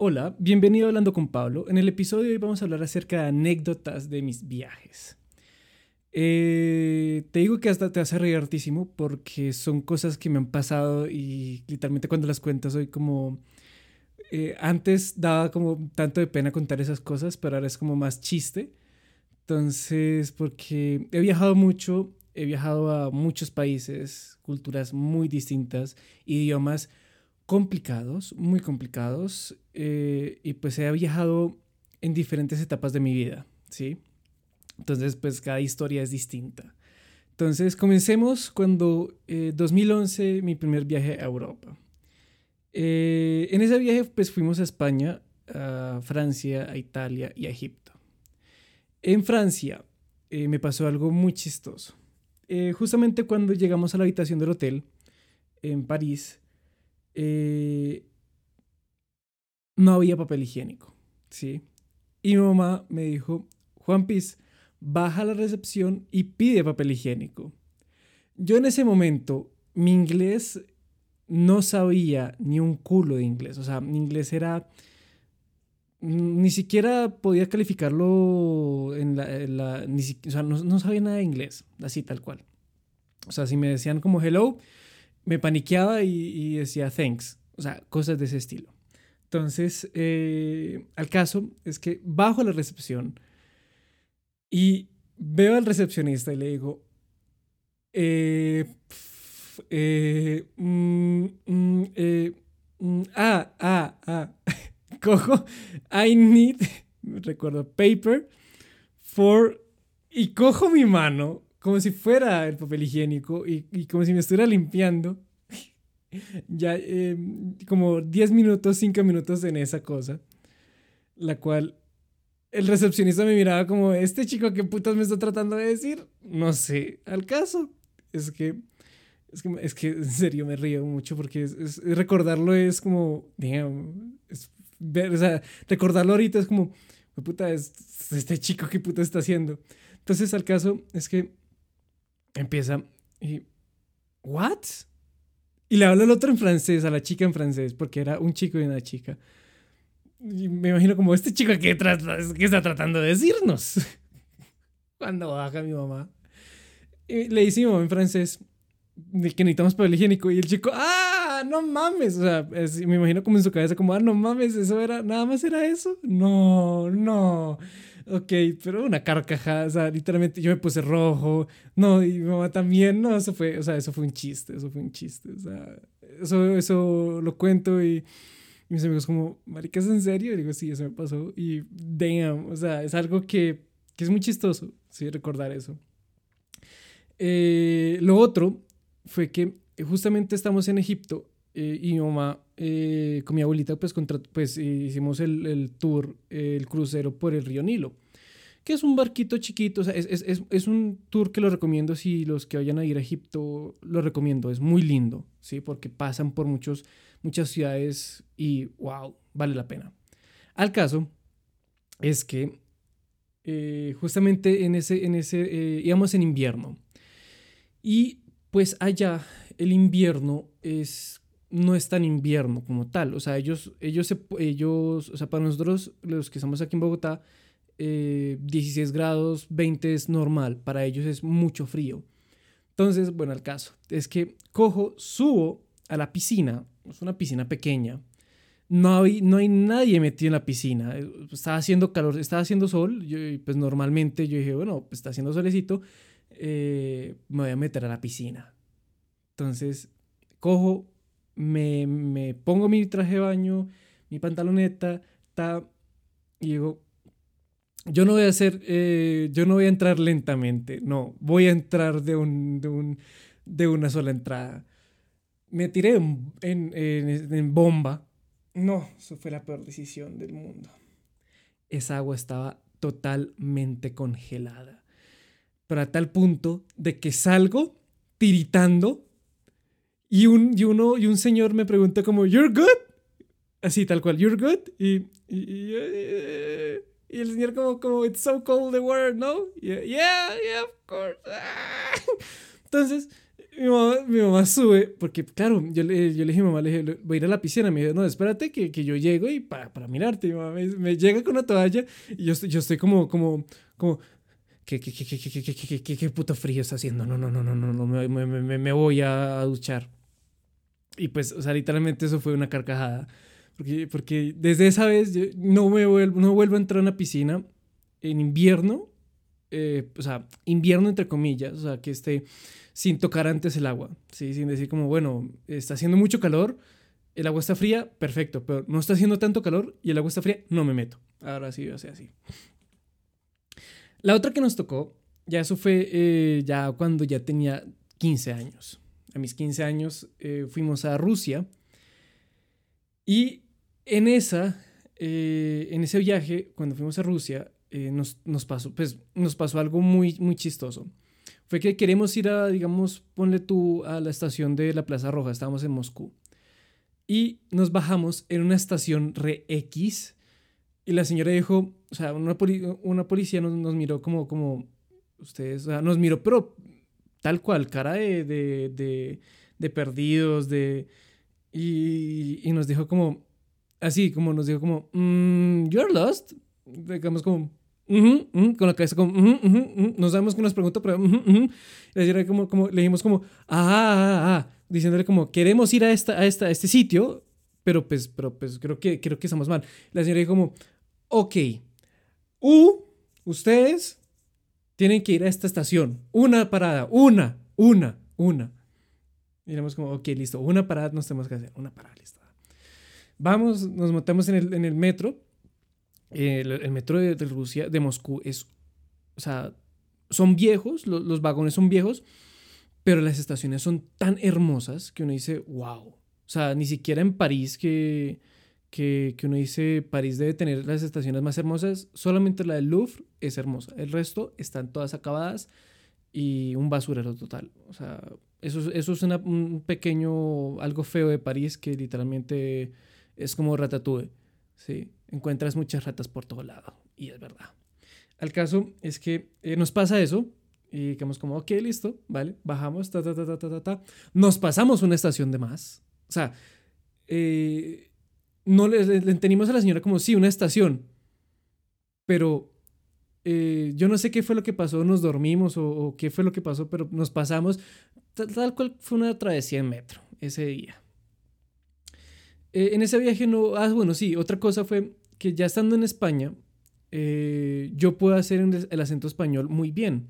Hola, bienvenido a Hablando con Pablo. En el episodio de hoy vamos a hablar acerca de anécdotas de mis viajes. Eh, te digo que hasta te hace reír hartísimo porque son cosas que me han pasado y literalmente cuando las cuento soy como... eh, antes daba como tanto de pena contar esas cosas, pero ahora es como más chiste. Entonces, porque he viajado mucho, he viajado a muchos países, culturas muy distintas, idiomas complicados, muy complicados, eh, y pues he viajado en diferentes etapas de mi vida, ¿sí? Entonces, pues cada historia es distinta. Entonces, comencemos cuando eh, 2011, mi primer viaje a Europa. Eh, en ese viaje, pues fuimos a España, a Francia, a Italia y a Egipto. En Francia eh, me pasó algo muy chistoso. Justamente cuando llegamos a la habitación del hotel en París, eh, no había papel higiénico, ¿sí? Y mi mamá me dijo, Juan Piz, baja a la recepción y pide papel higiénico. Yo en ese momento, mi inglés no sabía ni un culo de inglés, o sea, mi inglés era ni siquiera podía calificarlo en la, en la- o sea, no, no sabía nada de inglés, así tal cual. O sea, si me decían como hello, me paniqueaba y, decía thanks, o sea, cosas de ese estilo. Entonces, eh, al caso es que bajo la recepción y veo al recepcionista y le digo, eh, eh, mm, mm, eh, mm, ah, ah, ah, cojo, I need, recuerdo, paper for, y cojo mi mano como si fuera el papel higiénico y, y como si me estuviera limpiando. Ya eh, como 10 minutos, 5 minutos en esa cosa, la cual el recepcionista me miraba como, ¿este chico qué putas me está tratando de decir? No sé, al caso. Es que, es que, es que en serio me río mucho porque es, es- recordarlo es como, damn, es o sea, recordarlo ahorita es como, "Hue puta, es, este chico qué puta está haciendo. Entonces al caso es que empieza y, ¿what? Y le habla al otro en francés, a la chica en francés, porque era un chico y una chica. Y me imagino como, ¿este chico qué, qué está tratando de decirnos? Cuando baja mi mamá. Y le dice mi mamá en francés que necesitamos papel higiénico. Y el chico, ¡ah! ¡No mames! O sea, es- me imagino como en su cabeza, como, ¡ah, no mames! ¿Eso era? ¿Nada más era eso? No, no. Ok, pero una carcajada, o sea, literalmente yo me puse rojo. No, y mi mamá también, no, eso fue, o sea, eso fue un chiste, eso fue un chiste. O sea, eso, eso lo cuento y, y mis amigos como, marica, ¿es en serio? Y digo, sí, eso me pasó. Y damn, o sea, es algo que, que es muy chistoso, sí, recordar eso. Eh, lo otro fue que justamente estamos en Egipto eh, y mi mamá eh, con mi abuelita pues, contra- pues hicimos el, el tour, el crucero por el río Nilo, que es un barquito chiquito, o sea, es, es, es, es un tour que lo recomiendo si los que vayan a ir a Egipto lo recomiendo, es muy lindo, ¿sí? Porque pasan por muchos, muchas ciudades y wow, vale la pena. Al caso es que eh, justamente en ese, en ese, eh, íbamos en invierno. Y pues allá el invierno es no es tan invierno como tal, o sea, ellos ellos se- ellos, o sea, para nosotros los que estamos aquí en Bogotá eh, 16 grados, 20 es normal, para ellos es mucho frío. Entonces, bueno, el caso es que cojo, subo a la piscina, es una piscina pequeña. No hay, no hay nadie metido en la piscina. Estaba haciendo calor, estaba haciendo sol. Yo, pues normalmente yo dije, bueno, pues está haciendo solecito eh, me voy a meter a la piscina. Entonces, cojo, me, me pongo mi traje de baño, mi pantaloneta, ta, y digo, yo no voy a hacer, eh, yo no voy a entrar lentamente, no, voy a entrar de, un, de, un, de una sola entrada. Me tiré en, en, en- en bomba. No, eso fue la peor decisión del mundo. Esa agua estaba totalmente congelada pero a tal punto de que salgo tiritando y un, y uno, y un señor me pregunta como, ¿You're good? Así, tal cual, ¿You're good? Y, y, el señor como, como, It's so cold the water, ¿no? Yeah, yeah, of course. Entonces, mi mamá, sube, porque claro, yo le, yo le dije a mi mamá, le dije, voy a ir a la piscina. Me dijo, no, espérate que, que yo llego y para, para mirarte. Mi mamá me, llega con una toalla y yo, yo estoy como, como, como, ¿qué, qué, qué, qué, qué, qué, qué, qué, qué puto frío está haciendo? No, no, no, no, no, no, me, me, me voy a duchar. Y pues, o sea, literalmente eso fue una carcajada. Porque, porque desde esa vez no, me vuelvo, no vuelvo a entrar a una piscina en invierno. Eh, o sea, invierno entre comillas. O sea, que esté sin tocar antes el agua. ¿sí? Sin decir como, bueno, está haciendo mucho calor, el agua está fría, perfecto. Pero no está haciendo tanto calor y el agua está fría, no me meto. Ahora sí, o sea, así. La otra que nos tocó, ya eso fue eh, ya cuando ya tenía 15 años. A mis 15 años eh, fuimos a Rusia y en, esa, eh, en ese viaje, cuando fuimos a Rusia, eh, nos, nos, pasó, pues, nos pasó algo muy, muy chistoso. Fue que queremos ir a, digamos, ponle tú a la estación de la Plaza Roja, estábamos en Moscú. Y nos bajamos en una estación re X. Y la señora dijo, o sea, una, una policía nos, nos, miró como, como, ustedes, nos miró, pero tal cual, cara de, de, de, de perdidos, de... Y, y, nos dijo como, así como nos dijo como, mm, you're lost. Digamos como, con la cabeza como, no sabemos qué nos pregunta, pero le, como, como, le dijimos como, ah, ah, ah, diciéndole como, queremos ir a, esta, a, esta, a este sitio, pero pues, pero pues creo que, creo que estamos mal. La señora dijo como, ok, u, ustedes tienen que ir a esta estación, una parada, una, una, una. Y éramos como, ok, listo, una parada nos tenemos que hacer, una parada, listo. Vamos, nos montamos en el, en el metro. el, metro de, Rusia, de Moscú, es, o sea, son viejos, los vagones son viejos, pero las estaciones son tan hermosas que uno dice, wow. O sea, ni siquiera en París, que, que, que, uno dice, París debe tener las estaciones más hermosas, solamente la del Louvre es hermosa. El resto están todas acabadas y un basurero total. O sea, eso, eso es un pequeño, algo feo de París que literalmente es como Ratatouille, ¿sí? Encuentras muchas ratas por todo lado, y es verdad. Al caso es que eh, nos pasa eso, y quedamos como, ok, listo, vale, bajamos, ta, ta, ta, ta, ta, ta, Nos pasamos una estación de más. O sea, eh, no le, le, entendimos a la señora como, sí, una estación, pero eh, yo no sé qué fue lo que pasó, nos dormimos o, qué fue lo que pasó, pero nos pasamos, tal, cual fue una travesía en metro ese día. Eh, en ese viaje no... Ah, bueno, sí, otra cosa fue que ya estando en España, eh, yo puedo hacer el acento español muy bien.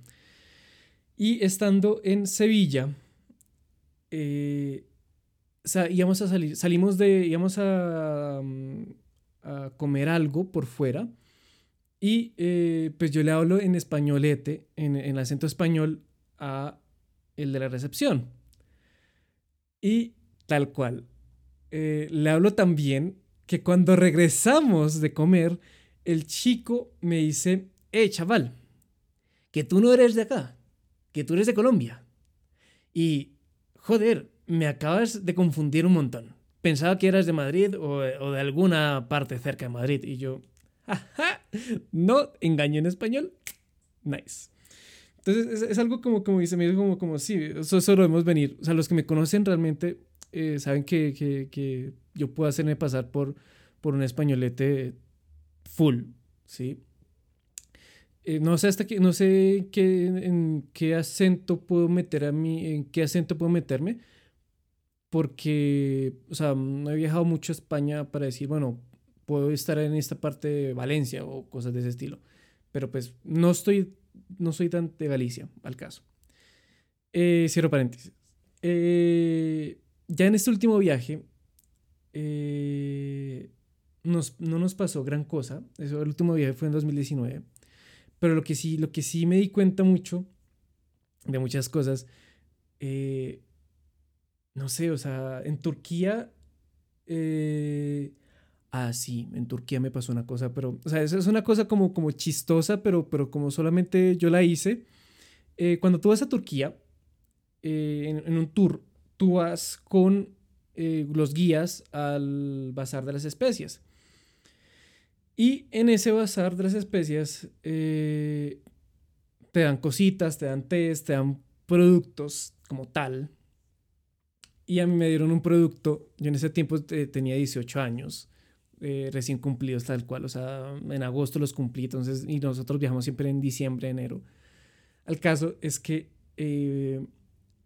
Y estando en Sevilla, íbamos a salir, salimos de, íbamos a, mm, a comer algo por fuera. Y pues yo le hablo en españolete, en, en acento español, a el de la recepción. Y tal cual, eh, le hablo también que cuando regresamos de comer, el chico me dice, eh, chaval, que tú no eres de acá, que tú eres de Colombia. Y, joder, me acabas de confundir un montón. Pensaba que eras de Madrid o, de alguna parte cerca de Madrid. Y yo, jaja, no, engaño en español. Nice. Entonces es, algo como, como dice, me dice como, como, sí, eso, eso debemos venir. O sea, los que me conocen realmente eh, saben que, que, que, yo puedo hacerme pasar por, por un españolete full, ¿sí? Eh, no sé hasta que, no sé qué, qué acento puedo meter a mí, en qué acento puedo meterme, porque, o sea, no he viajado mucho a España para decir, bueno, puedo estar en esta parte de Valencia o cosas de ese estilo, pero pues no estoy, no soy tan de Galicia, al caso. Eh, cierro paréntesis. Eh, ya en este último viaje, eh, nos, no nos pasó gran cosa. Eso, el último viaje fue en 2019. Pero lo que sí, lo que sí me di cuenta mucho de muchas cosas, eh, no sé, o sea, en Turquía, eh, ah, sí, en Turquía me pasó una cosa, pero, o sea, eso es una cosa como, como chistosa, pero, pero como solamente yo la hice. cuando tú vas a Turquía, en, un tour, tú vas con eh, los guías al bazar de las especias. Y en ese bazar de las especias eh, te dan cositas, te dan test, te dan productos como tal, y a mí me dieron un producto, yo en ese tiempo eh, tenía 18 años, eh, recién cumplidos tal cual, o sea, en agosto los cumplí, entonces, y nosotros viajamos siempre en diciembre, enero. Al caso es que eh,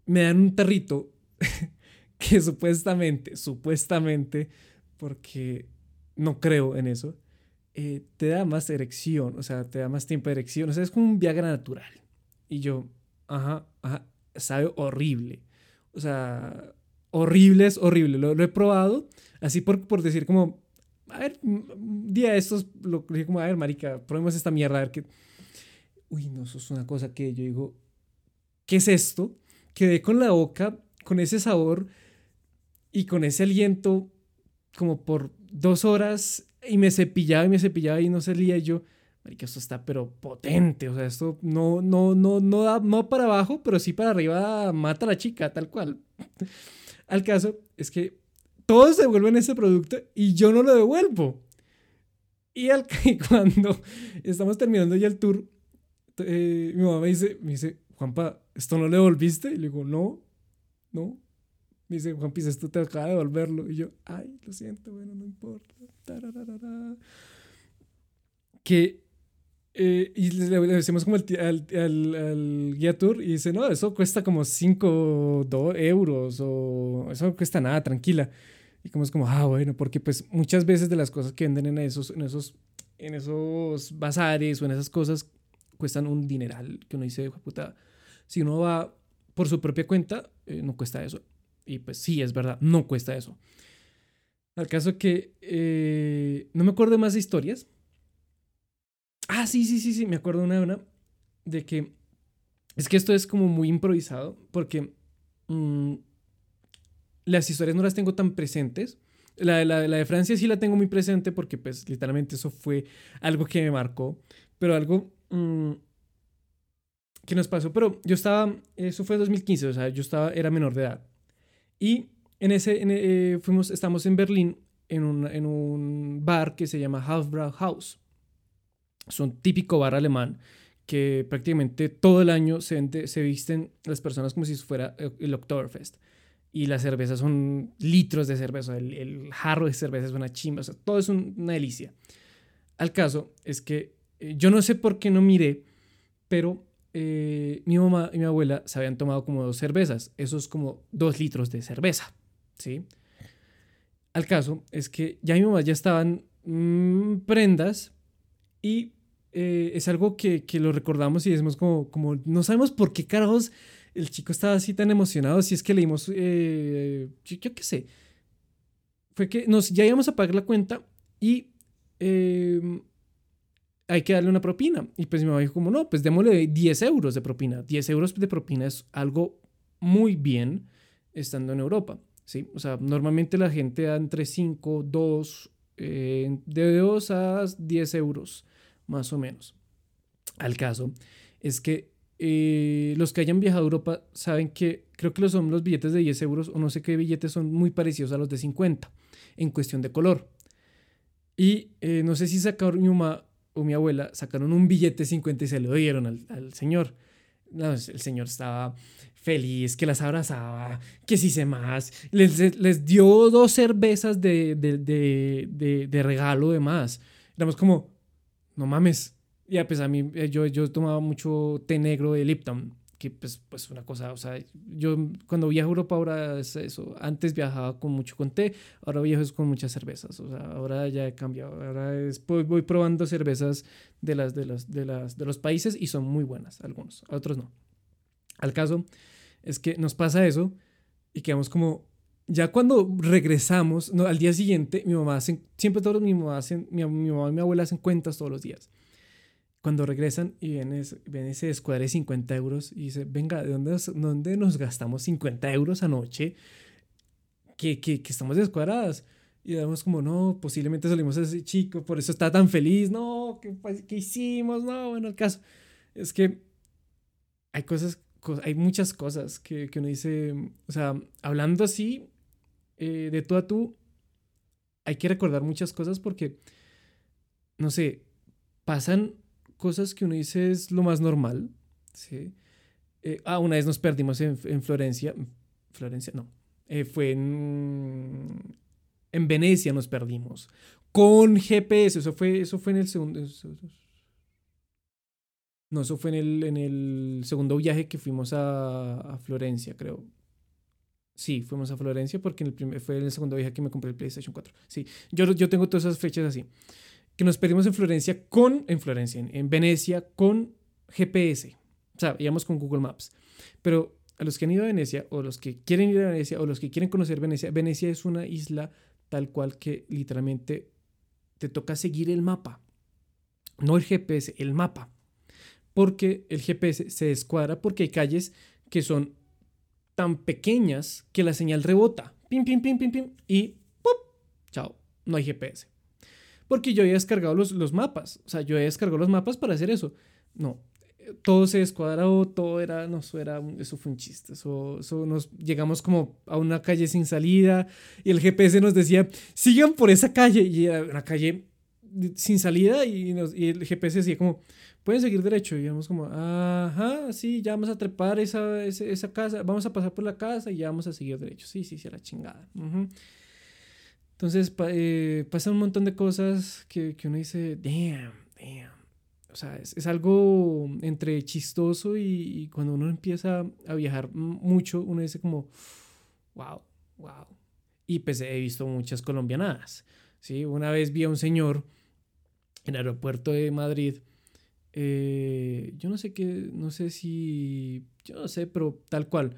me dan un tarrito que supuestamente, supuestamente, porque no creo en eso, eh, te da más erección, o sea, te da más tiempo de erección, o sea, es como un Viagra natural. Y yo, ajá, ajá, sabe horrible. O sea, horrible es horrible. Lo, he probado, así por, por decir como, a ver, un día de estos, lo dije como, a ver, marica, probemos esta mierda, a ver qué... Uy, no, eso es una cosa que yo digo, ¿qué es esto? Quedé con la boca, con ese sabor y con ese aliento como por dos horas y me cepillaba y me cepillaba y no salía y yo, marica, esto está pero potente, o sea, esto no, no, no, no da, no para abajo, pero sí para arriba mata a la chica, tal cual. Al caso es que todos devuelven ese producto y yo no lo devuelvo. Y, al, cuando estamos terminando ya el tour, eh, mi mamá me dice, me dice, Juanpa, ¿esto no le devolviste? Y le digo, no, no. Me dice, Juan Pisa, esto te acaba de devolverlo. Y yo, ay, lo siento, bueno, no importa. Que, eh, y le, decimos como al, al, al, guía tour y dice, no, eso cuesta como 5 euros o eso no cuesta nada, tranquila. Y como es como, ah, bueno, porque pues muchas veces de las cosas que venden en esos, en esos, en esos bazares o en esas cosas cuestan un dineral que uno dice, puta, si uno va por su propia cuenta, eh, no cuesta eso. Y pues sí, es verdad, no cuesta eso. Al caso que eh, no me acuerdo más historias. Ah, sí, sí, sí, sí, me acuerdo una una. De que es que esto es como muy improvisado porque mm, las historias no las tengo tan presentes. La, la, la, de Francia sí la tengo muy presente porque pues literalmente eso fue algo que me marcó. Pero algo mm, que nos pasó. Pero yo estaba, eso fue 2015, o sea, yo estaba, era menor de edad. Y en ese, eh, fuimos, estamos en Berlín en un, en un bar que se llama Hofbrauhaus. Es un típico bar alemán que prácticamente todo el año se, se visten las personas como si fuera el Oktoberfest. Y las cervezas son litros de cerveza, el, el jarro de cerveza es una chimba, o sea, todo es una delicia. Al caso es que eh, yo no sé por qué no miré, pero eh, mi mamá y mi abuela se habían tomado como dos cervezas. Eso es como dos litros de cerveza, ¿sí? Al caso es que ya mi mamá ya estaban mm, prendas y eh, es algo que, que, lo recordamos y decimos como, como, no sabemos por qué carajos el chico estaba así tan emocionado, si es que leímos, eh, yo, qué sé, fue que nos, ya íbamos a pagar la cuenta y hay que darle una propina. Y pues mi mamá dijo como, no, pues démosle 10 euros de propina. 10 euros de propina es algo muy bien estando en Europa, ¿sí? O sea, normalmente la gente da entre 5, 2, eh, de 2 a 10 euros, más o menos. Al caso es que eh, los que hayan viajado a Europa saben que creo que los son los billetes de 10 euros o no sé qué billetes son muy parecidos a los de 50 en cuestión de color. Y eh, no sé si sacaron mi mamá o mi abuela sacaron un billete 50 y se lo dieron al, al señor. el señor estaba feliz, que las abrazaba, que si se más. Les, les dio dos cervezas de, de, de, de, regalo de más. Éramos como, no mames. Ya, pues a mí, eh, yo, yo tomaba mucho té negro de Lipton que pues, pues una cosa, o sea, yo cuando viajo a Europa ahora es eso, antes viajaba con mucho con té, ahora viajo con muchas cervezas, o sea, ahora ya he cambiado, ahora es, voy probando cervezas de las, de, las, de, las, de los países y son muy buenas, algunos, otros no. Al caso es que nos pasa eso y quedamos como, ya cuando regresamos, no, al día siguiente, mi mamá hace, siempre todos mi mamá, hacen, mi, mi mamá y mi abuela hacen cuentas todos los días cuando regresan y ven, ese descuadre de 50 euros y dice, venga, ¿de dónde nos, dónde nos gastamos 50 euros anoche? Que, que, que estamos descuadradas. Y damos como, no, posiblemente salimos a ese chico, por eso está tan feliz, no, ¿qué, qué hicimos? No, bueno, el caso es que hay cosas, hay muchas cosas que, que uno dice, o sea, hablando así, eh, de tú a tú, hay que recordar muchas cosas porque, no sé, pasan cosas que uno dice es lo más normal. ¿sí? Eh, ah, una vez nos perdimos en, en Florencia. Florencia, no. Eh, fue en, en Venecia nos perdimos. Con GPS, eso fue, eso fue en el segundo... No, eso fue en el, en el segundo viaje que fuimos a, a Florencia, creo. Sí, fuimos a Florencia porque en el fue en el segundo viaje que me compré el PlayStation 4. Sí, yo, yo tengo todas esas fechas así. Que nos perdimos en Florencia con, en Florencia, en, en Venecia con GPS. O sea, íbamos con Google Maps. Pero a los que han ido a Venecia, o los que quieren ir a Venecia, o los que quieren conocer Venecia, Venecia es una isla tal cual que literalmente te toca seguir el mapa. No el GPS, el mapa porque el GPS se descuadra porque hay calles que son tan pequeñas que la señal rebota. Pim, pim, pim, pim, pim. Y ¡pum! Chao. No hay GPS. Porque yo había descargado los, los mapas. O sea, yo había descargado los mapas para hacer eso. No. Todo se descuadraó, todo era, no, eso, era, eso fue un chiste. Eso, eso nos llegamos como a una calle sin salida y el GPS nos decía, sigan por esa calle. Y era una calle sin salida y, nos, y el GPS decía como, pueden seguir derecho. Y vamos como, ajá, sí, ya vamos a trepar esa, esa, casa, vamos a pasar por la casa y ya vamos a seguir derecho. Sí, sí, sí, a la chingada. Entonces eh, pasan un montón de cosas que, que, uno dice, damn, damn. O sea, es, es algo entre chistoso y, y, cuando uno empieza a viajar mucho, uno dice como, wow, wow. Y pues he visto muchas colombianadas. ¿sí? Una vez vi a un señor en el aeropuerto de Madrid eh, yo no sé qué, no sé si, yo no sé, pero tal cual.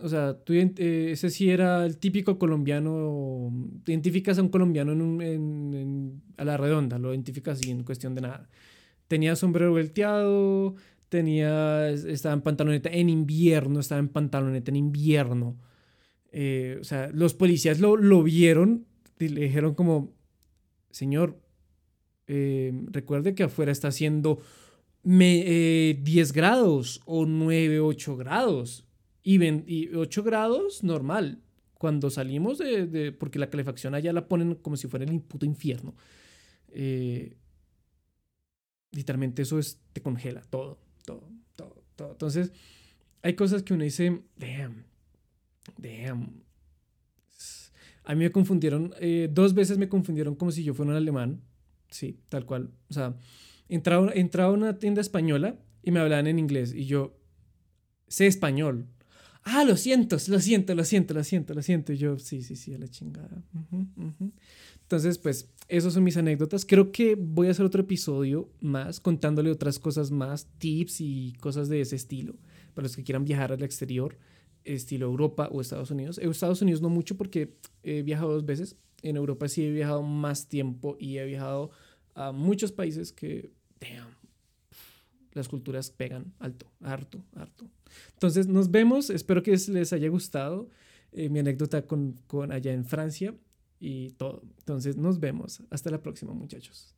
O sea, tú, eh, ese sí era el típico colombiano, identificas a un colombiano en a la redonda, lo identificas así en cuestión de nada. Tenía sombrero volteado, tenía, estaba en pantaloneta en invierno, estaba en pantaloneta en invierno. Eh, o sea, los policías lo, lo vieron y le dijeron como, señor, eh, recuerde que afuera está haciendo 10 eh, grados o 9, 8 grados. Y, 8 grados normal. Cuando salimos de, Porque la calefacción allá la ponen como si fuera el puto infierno. Eh, literalmente eso es, te congela todo, todo, todo, todo. Entonces, hay cosas que uno dice, damn, damn. A mí me confundieron, dos veces me confundieron como si yo fuera un alemán Sí, tal cual. O sea, entraba, entraba a una tienda española y me hablaban en inglés y yo sé español. Ah, lo siento, lo siento, lo siento, lo siento, lo siento. Y yo, sí, sí, sí, a la chingada. Entonces, pues, esas son mis anécdotas. Creo que voy a hacer otro episodio más contándole otras cosas más, tips y cosas de ese estilo, para los que quieran viajar al exterior, estilo Europa o Estados Unidos. Estados Unidos no mucho porque he viajado dos veces, en Europa sí he viajado más tiempo y he viajado a muchos países que, damn, las culturas pegan alto, harto, harto. Entonces nos vemos, espero que les haya gustado eh, mi anécdota con, con allá en Francia y todo. Entonces nos vemos. Hasta la próxima muchachos.